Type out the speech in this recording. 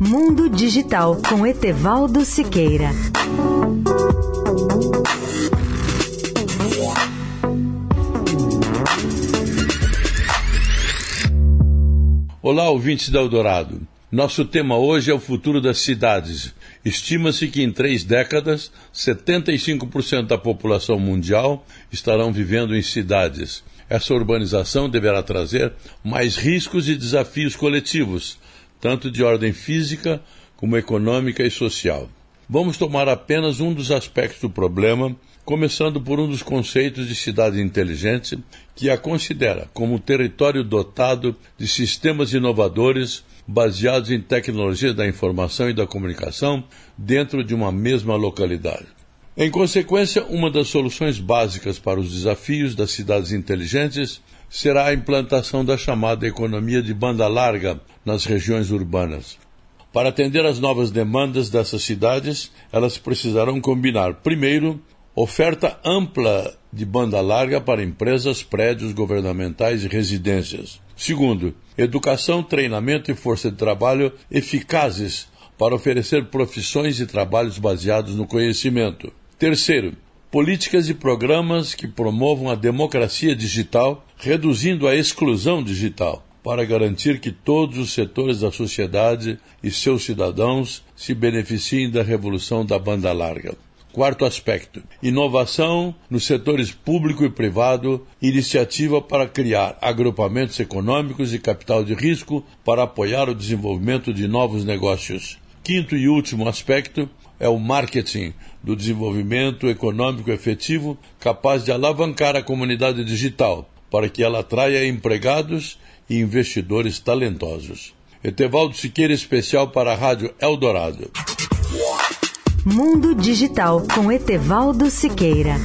Mundo Digital com Etevaldo Siqueira. Olá, ouvintes da Eldorado. Nosso tema hoje é o futuro das cidades. Estima-se que em três décadas, 75% da população mundial estarão vivendo em cidades. Essa urbanização deverá trazer mais riscos e desafios coletivos, tanto de ordem física como econômica e social. Vamos tomar apenas um dos aspectos do problema, começando por um dos conceitos de cidade inteligente, que a considera como um território dotado de sistemas inovadores baseados em tecnologia da informação e da comunicação dentro de uma mesma localidade. Em consequência, uma das soluções básicas para os desafios das cidades inteligentes será a implantação da chamada economia de banda larga nas regiões urbanas. Para atender às novas demandas dessas cidades, elas precisarão combinar, primeiro, oferta ampla de banda larga para empresas, prédios governamentais e residências. Segundo, educação, treinamento e força de trabalho eficazes para oferecer profissões e trabalhos baseados no conhecimento. Terceiro, políticas e programas que promovam a democracia digital, reduzindo a exclusão digital, para garantir que todos os setores da sociedade e seus cidadãos se beneficiem da revolução da banda larga. Quarto aspecto: inovação nos setores público e privado, iniciativa para criar agrupamentos econômicos e capital de risco para apoiar o desenvolvimento de novos negócios. Quinto e último aspecto é o marketing do desenvolvimento econômico efetivo capaz de alavancar a comunidade digital para que ela atraia empregados e investidores talentosos. Etevaldo Siqueira, especial para a Rádio Eldorado. Mundo Digital com Etevaldo Siqueira.